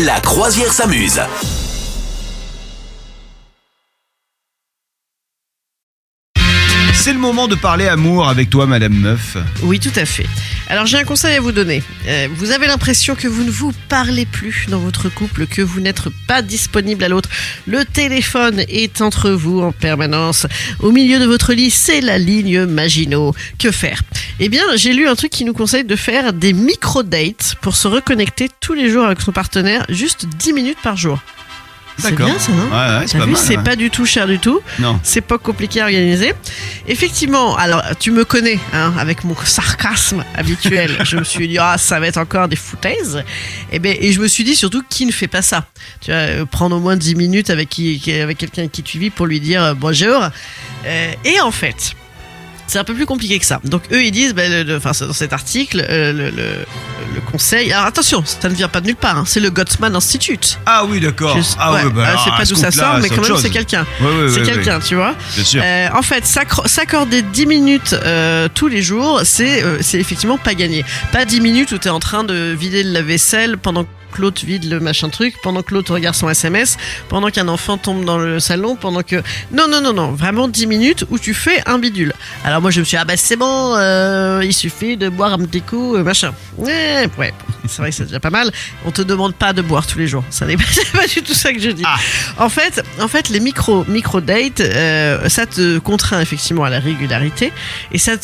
La croisière s'amuse. C'est le moment de parler amour avec toi, Madame Meuf. Oui, tout à fait. Alors j'ai un conseil à vous donner. Euh, vous avez l'impression que vous ne vous parlez plus dans votre couple, que vous n'êtes pas disponible à l'autre. Le téléphone est entre vous en permanence. Au milieu de votre lit, c'est la ligne Maginot. Que faire? Eh bien, j'ai lu un truc qui nous conseille de faire des micro-dates pour se reconnecter tous les jours avec son partenaire, juste 10 minutes par jour. C'est bien ça, non Ouais, ouais, c'est T'as pas c'est ouais. pas du tout cher du tout. Non. C'est pas compliqué à organiser. Effectivement, alors tu me connais, hein, avec mon sarcasme habituel. je me suis dit, ah, ça va être encore des foutaises. Et, ben, et je me suis dit surtout, qui ne fait pas ça? Tu vois, euh, prendre au moins 10 minutes avec, qui, avec quelqu'un qui tu vis pour lui dire euh, bonjour. Euh, et en fait, c'est un peu plus compliqué que ça. Donc eux, ils disent, ben, le- dans cet article, euh, le, conseil. Alors attention, ça ne vient pas de nulle part. hein, c'est le Gottman Institute. Ah oui, d'accord. Je- Ah ouais, bah, alors, c'est pas d'où ça sort, mais quand même, c'est quelqu'un. Ouais, ouais, c'est quelqu'un, tu vois. Bien sûr. Euh, en fait, s'accorder 10 minutes euh, tous les jours, c'est c'est effectivement pas gagné. Pas 10 minutes où tu es en train de vider le lave-vaisselle pendant que l'autre vide le machin truc, pendant que l'autre regarde son SMS, pendant qu'un enfant tombe dans le salon, pendant que... Non, non, non, non, vraiment 10 minutes où tu fais un bidule. Alors moi je me suis dit, ah bah c'est bon, euh, il suffit de boire un petit coup, euh, machin. Ouais, ouais, c'est vrai que c'est déjà pas mal. On te demande pas de boire tous les jours. Ça n'est pas, du tout ça que je dis. Ah. En fait, en fait, les micro micro dates, euh, ça te contraint effectivement à la régularité et ça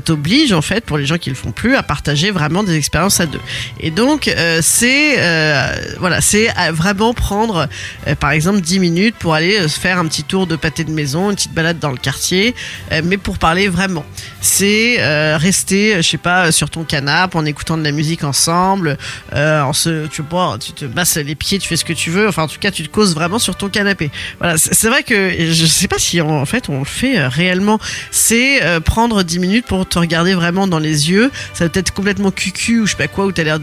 t'oblige en fait pour les gens qui le font plus à partager vraiment des expériences à deux. Et donc euh, c'est euh, voilà, c'est à vraiment prendre euh, par exemple 10 minutes pour aller euh, se faire un petit tour de pâté de maison, une petite balade dans le quartier, euh, mais pour parler vraiment. C'est euh, rester, je sais pas, sur ton canapé en écoutant de la musique ensemble, euh, en se, tu vois, tu te masses les pieds, tu fais ce que tu veux. Enfin, en tout cas, tu te causes vraiment sur ton canapé. Voilà, c'est vrai que je sais pas si en fait on le fait euh, réellement. C'est euh, prendre 10 minutes pour te regarder vraiment dans les yeux. Ça va peut-être complètement cucu ou je sais pas quoi, où t'as l'air,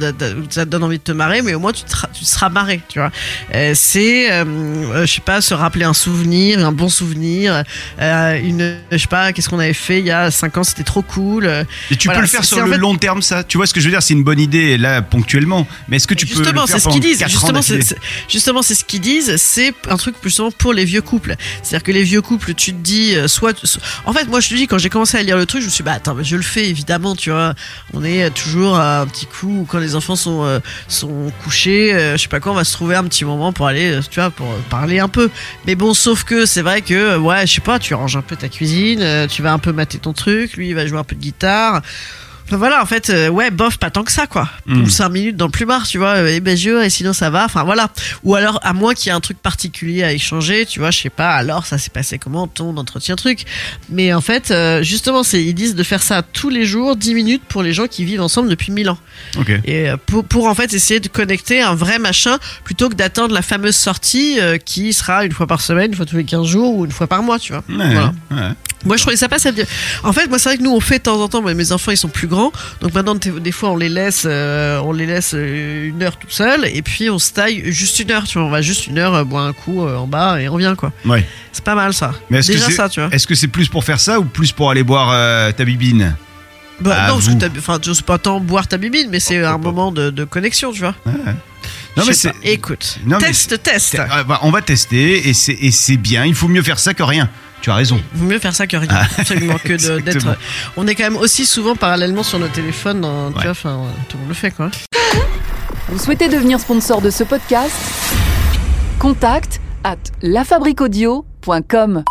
ça te donne envie de te marrer, mais au moins tu te, ra- tu te seras marré, tu vois. Euh, c'est, euh, euh, je sais pas, se rappeler un souvenir, un bon souvenir, euh, une, je sais pas, qu'est-ce qu'on avait fait il y a 5 ans, c'était trop cool. Et tu Voilà, peux le faire sur le fait- long terme, ça? Tu vois ce que je veux dire C'est une bonne idée, là, ponctuellement. Mais est-ce que tu peux le faire c'est ce qu'ils disent. Justement, c'est, justement, c'est ce qu'ils disent. C'est un truc justement pour les vieux couples. C'est-à-dire que les vieux couples, tu te dis, soit, so- en fait, moi, je te dis, quand j'ai commencé à lire le truc, je me suis, dit, bah attends, mais je le fais évidemment, tu vois. On est toujours à un petit coup quand les enfants sont sont couchés, euh, je sais pas quoi, on va se trouver un petit moment pour aller, euh, tu vois, pour euh, parler un peu. Mais bon, sauf que c'est vrai que, ouais, je sais pas, tu ranges un peu ta cuisine, tu vas un peu mater ton truc, lui, il va jouer un peu de guitare. Voilà, en fait, euh, ouais, bof, pas tant que ça, quoi. Mm. Ou 5 minutes dans le plumard, tu vois, et ben je, et sinon ça va, enfin voilà. Ou alors, à moins qu'il y ait un truc particulier à échanger, tu vois, je sais pas, alors ça s'est passé comment, ton entretien truc. Mais en fait, euh, justement, c'est, ils disent de faire ça tous les jours, 10 minutes pour les gens qui vivent ensemble depuis 1000 ans. Ok. Et euh, pour, pour en fait essayer de connecter un vrai machin, plutôt que d'attendre la fameuse sortie euh, qui sera une fois par semaine, une fois tous les 15 jours ou une fois par mois, tu vois. Ouais, Voilà. ouais. Moi, je trouvais ça pas ça. En fait, moi, c'est vrai que nous, on fait de temps en temps. mais Mes enfants, ils sont plus grands, donc maintenant, des fois, on les laisse, euh, on les laisse euh, une heure tout seul, et puis on se taille juste une heure. Tu vois, on va juste une heure euh, boire un coup euh, en bas et on revient, quoi. Ouais. C'est pas mal ça. Mais est-ce que Déjà c'est- ça, tu vois. Est-ce que c'est plus pour faire ça ou plus pour aller boire ta bibine? Bah, à non, parce vous. que t'as- enfin, je sais pas tant boire ta bibine, mais c'est un moment de, de connexion, tu vois. Ouais, ouais. Non, mais c'est. Écoute, Non, mais test, test. euh, bah, On va tester et c'est bien. Il faut mieux faire ça que rien. Tu as raison. Vaut mieux faire ça que rien. Ah, Absolument que d'être. On est quand même aussi souvent parallèlement sur nos téléphones. Dans, tu vois, enfin, tout le monde le fait, quoi. Vous souhaitez devenir sponsor de ce podcast? Contact à lafabriquaudio.com.